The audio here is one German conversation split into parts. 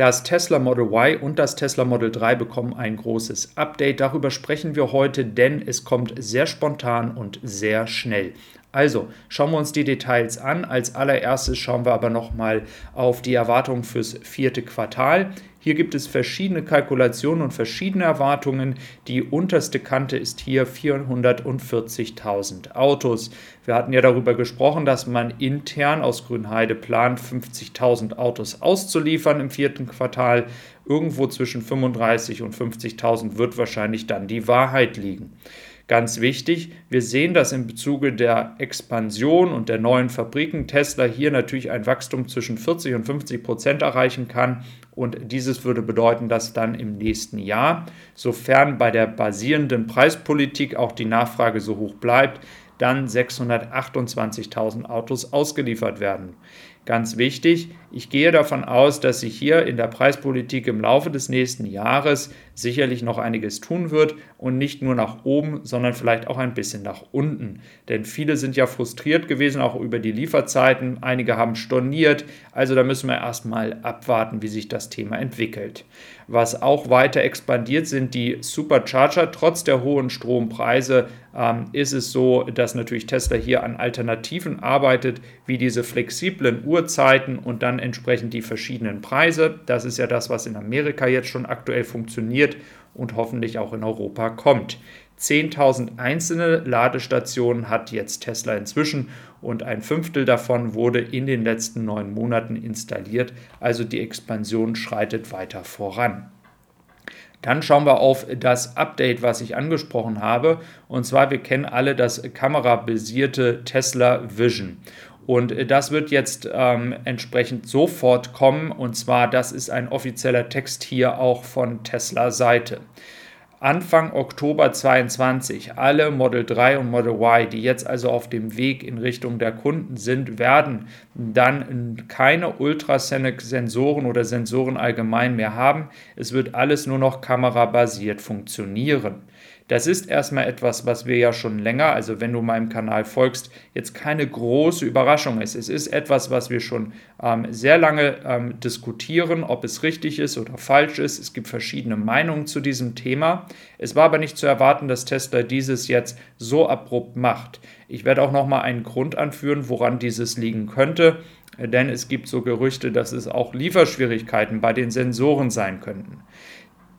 Das Tesla Model Y und das Tesla Model 3 bekommen ein großes Update. Darüber sprechen wir heute, denn es kommt sehr spontan und sehr schnell. Also schauen wir uns die Details an. Als allererstes schauen wir aber nochmal auf die Erwartungen fürs vierte Quartal. Hier gibt es verschiedene Kalkulationen und verschiedene Erwartungen. Die unterste Kante ist hier 440.000 Autos. Wir hatten ja darüber gesprochen, dass man intern aus Grünheide plant, 50.000 Autos auszuliefern im vierten Quartal. Irgendwo zwischen 35.000 und 50.000 wird wahrscheinlich dann die Wahrheit liegen. Ganz wichtig, wir sehen, dass im Bezuge der Expansion und der neuen Fabriken Tesla hier natürlich ein Wachstum zwischen 40 und 50 Prozent erreichen kann. Und dieses würde bedeuten, dass dann im nächsten Jahr, sofern bei der basierenden Preispolitik auch die Nachfrage so hoch bleibt, dann 628.000 Autos ausgeliefert werden. Ganz wichtig, ich gehe davon aus, dass sich hier in der Preispolitik im Laufe des nächsten Jahres sicherlich noch einiges tun wird und nicht nur nach oben, sondern vielleicht auch ein bisschen nach unten. Denn viele sind ja frustriert gewesen, auch über die Lieferzeiten. Einige haben storniert. Also da müssen wir erstmal abwarten, wie sich das Thema entwickelt. Was auch weiter expandiert, sind die Supercharger. Trotz der hohen Strompreise ähm, ist es so, dass natürlich Tesla hier an Alternativen arbeitet, wie diese flexiblen Uhrzeiten und dann entsprechend die verschiedenen Preise. Das ist ja das, was in Amerika jetzt schon aktuell funktioniert und hoffentlich auch in Europa kommt. 10.000 einzelne Ladestationen hat jetzt Tesla inzwischen und ein Fünftel davon wurde in den letzten neun Monaten installiert. Also die Expansion schreitet weiter voran. Dann schauen wir auf das Update, was ich angesprochen habe. Und zwar, wir kennen alle das kamerabasierte Tesla Vision. Und äh, das wird jetzt ähm, entsprechend sofort kommen. Und zwar, das ist ein offizieller Text hier auch von Tesla Seite. Anfang Oktober 2022 alle Model 3 und Model Y, die jetzt also auf dem Weg in Richtung der Kunden sind, werden dann keine Ultrasonic-Sensoren oder Sensoren allgemein mehr haben. Es wird alles nur noch kamerabasiert funktionieren. Das ist erstmal etwas, was wir ja schon länger, also wenn du meinem Kanal folgst, jetzt keine große Überraschung ist. Es ist etwas, was wir schon ähm, sehr lange ähm, diskutieren, ob es richtig ist oder falsch ist. Es gibt verschiedene Meinungen zu diesem Thema. Es war aber nicht zu erwarten, dass Tesla dieses jetzt so abrupt macht. Ich werde auch noch mal einen Grund anführen, woran dieses liegen könnte denn es gibt so Gerüchte, dass es auch Lieferschwierigkeiten bei den Sensoren sein könnten.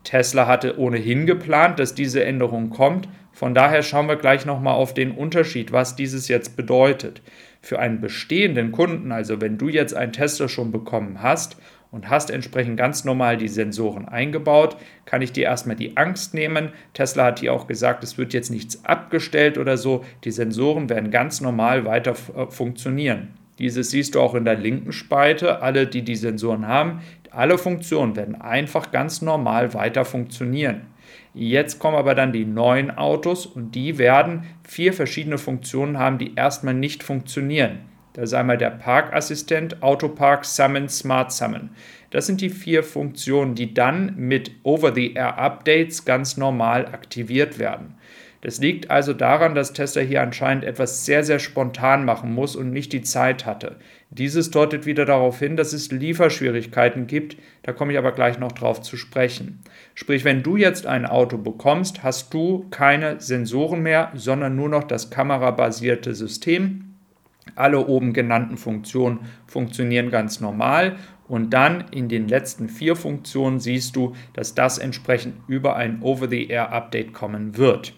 Tesla hatte ohnehin geplant, dass diese Änderung kommt. Von daher schauen wir gleich nochmal auf den Unterschied, was dieses jetzt bedeutet. Für einen bestehenden Kunden, also wenn du jetzt einen Tesla schon bekommen hast und hast entsprechend ganz normal die Sensoren eingebaut, kann ich dir erstmal die Angst nehmen. Tesla hat hier auch gesagt, es wird jetzt nichts abgestellt oder so. Die Sensoren werden ganz normal weiter äh, funktionieren. Dieses siehst du auch in der linken Spalte. Alle, die die Sensoren haben, alle Funktionen werden einfach ganz normal weiter funktionieren. Jetzt kommen aber dann die neuen Autos und die werden vier verschiedene Funktionen haben, die erstmal nicht funktionieren. Da ist einmal der Parkassistent, Autopark, Summon, Smart Summon. Das sind die vier Funktionen, die dann mit Over-the-Air-Updates ganz normal aktiviert werden. Das liegt also daran, dass Tesla hier anscheinend etwas sehr, sehr spontan machen muss und nicht die Zeit hatte. Dieses deutet wieder darauf hin, dass es Lieferschwierigkeiten gibt, da komme ich aber gleich noch drauf zu sprechen. Sprich, wenn du jetzt ein Auto bekommst, hast du keine Sensoren mehr, sondern nur noch das kamerabasierte System. Alle oben genannten Funktionen funktionieren ganz normal und dann in den letzten vier Funktionen siehst du, dass das entsprechend über ein Over-the-Air-Update kommen wird.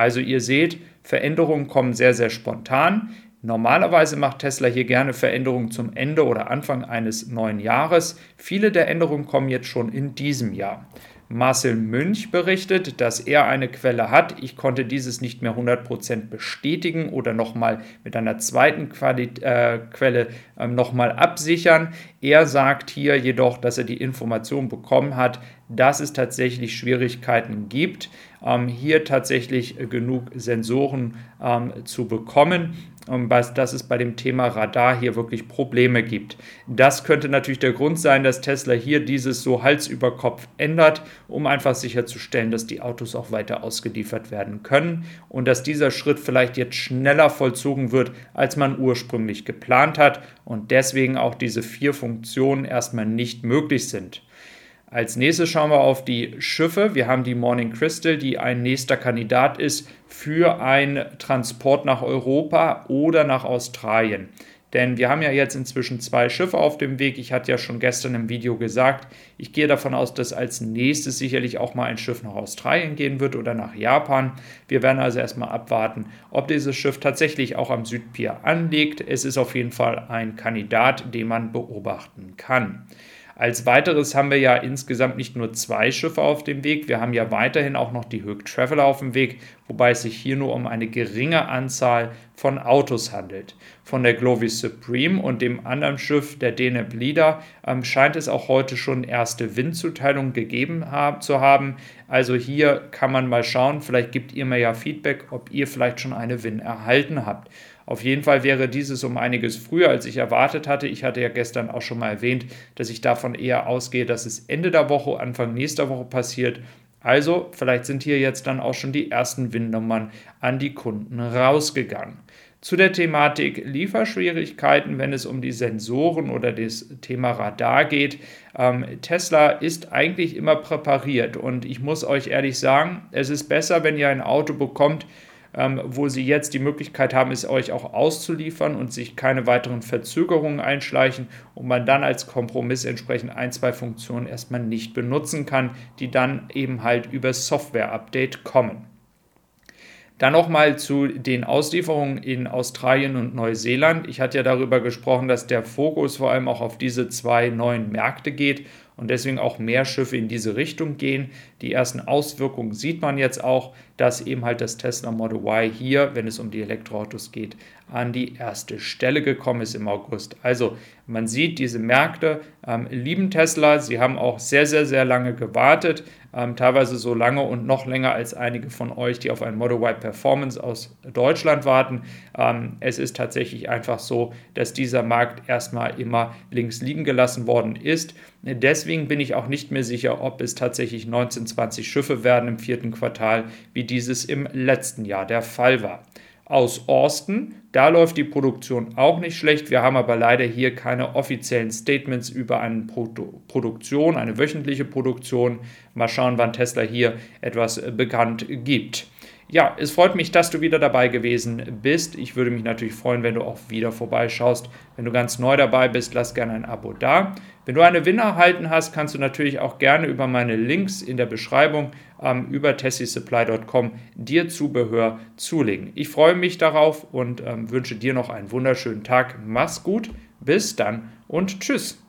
Also ihr seht, Veränderungen kommen sehr, sehr spontan. Normalerweise macht Tesla hier gerne Veränderungen zum Ende oder Anfang eines neuen Jahres. Viele der Änderungen kommen jetzt schon in diesem Jahr. Marcel Münch berichtet, dass er eine Quelle hat. Ich konnte dieses nicht mehr 100% bestätigen oder nochmal mit einer zweiten Quali äh, Quelle äh, nochmal absichern. Er sagt hier jedoch, dass er die Information bekommen hat, dass es tatsächlich Schwierigkeiten gibt, ähm, hier tatsächlich genug Sensoren ähm, zu bekommen. Dass es bei dem Thema Radar hier wirklich Probleme gibt. Das könnte natürlich der Grund sein, dass Tesla hier dieses so Hals über Kopf ändert, um einfach sicherzustellen, dass die Autos auch weiter ausgeliefert werden können und dass dieser Schritt vielleicht jetzt schneller vollzogen wird, als man ursprünglich geplant hat und deswegen auch diese vier Funktionen erstmal nicht möglich sind. Als nächstes schauen wir auf die Schiffe. Wir haben die Morning Crystal, die ein nächster Kandidat ist für einen Transport nach Europa oder nach Australien. Denn wir haben ja jetzt inzwischen zwei Schiffe auf dem Weg. Ich hatte ja schon gestern im Video gesagt, ich gehe davon aus, dass als nächstes sicherlich auch mal ein Schiff nach Australien gehen wird oder nach Japan. Wir werden also erstmal abwarten, ob dieses Schiff tatsächlich auch am Südpier anlegt. Es ist auf jeden Fall ein Kandidat, den man beobachten kann. Als weiteres haben wir ja insgesamt nicht nur zwei Schiffe auf dem Weg, wir haben ja weiterhin auch noch die Höck Traveler auf dem Weg, wobei es sich hier nur um eine geringe Anzahl von Autos handelt. Von der Glovis Supreme und dem anderen Schiff, der Deneb Leader, ähm, scheint es auch heute schon erste Windzuteilungen gegeben hab, zu haben. Also hier kann man mal schauen, vielleicht gibt ihr mir ja Feedback, ob ihr vielleicht schon eine Win erhalten habt. Auf jeden Fall wäre dieses um einiges früher, als ich erwartet hatte. Ich hatte ja gestern auch schon mal erwähnt, dass ich davon eher ausgehe, dass es Ende der Woche, Anfang nächster Woche passiert. Also vielleicht sind hier jetzt dann auch schon die ersten Windnummern an die Kunden rausgegangen. Zu der Thematik Lieferschwierigkeiten, wenn es um die Sensoren oder das Thema Radar geht. Ähm, Tesla ist eigentlich immer präpariert und ich muss euch ehrlich sagen, es ist besser, wenn ihr ein Auto bekommt, ähm, wo sie jetzt die Möglichkeit haben, es euch auch auszuliefern und sich keine weiteren Verzögerungen einschleichen und man dann als Kompromiss entsprechend ein, zwei Funktionen erstmal nicht benutzen kann, die dann eben halt über Software-Update kommen. Dann nochmal zu den Auslieferungen in Australien und Neuseeland. Ich hatte ja darüber gesprochen, dass der Fokus vor allem auch auf diese zwei neuen Märkte geht und deswegen auch mehr Schiffe in diese Richtung gehen. Die ersten Auswirkungen sieht man jetzt auch, dass eben halt das Tesla Model Y hier, wenn es um die Elektroautos geht, an die erste Stelle gekommen ist im August. Also man sieht, diese Märkte ähm, lieben Tesla. Sie haben auch sehr, sehr, sehr lange gewartet, ähm, teilweise so lange und noch länger als einige von euch, die auf ein Model Y Performance aus Deutschland warten. Ähm, es ist tatsächlich einfach so, dass dieser Markt erstmal immer links liegen gelassen worden ist. Deswegen bin ich auch nicht mehr sicher, ob es tatsächlich 19, 20 Schiffe werden im vierten Quartal, wie dieses im letzten Jahr der Fall war. Aus Austin, da läuft die Produktion auch nicht schlecht. Wir haben aber leider hier keine offiziellen Statements über eine Produ Produktion, eine wöchentliche Produktion. Mal schauen, wann Tesla hier etwas bekannt gibt. Ja, es freut mich, dass du wieder dabei gewesen bist. Ich würde mich natürlich freuen, wenn du auch wieder vorbeischaust. Wenn du ganz neu dabei bist, lass gerne ein Abo da. Wenn du eine Winner erhalten hast, kannst du natürlich auch gerne über meine Links in der Beschreibung ähm, über tessisupply.com dir Zubehör zulegen. Ich freue mich darauf und ähm, wünsche dir noch einen wunderschönen Tag. Mach's gut, bis dann und tschüss.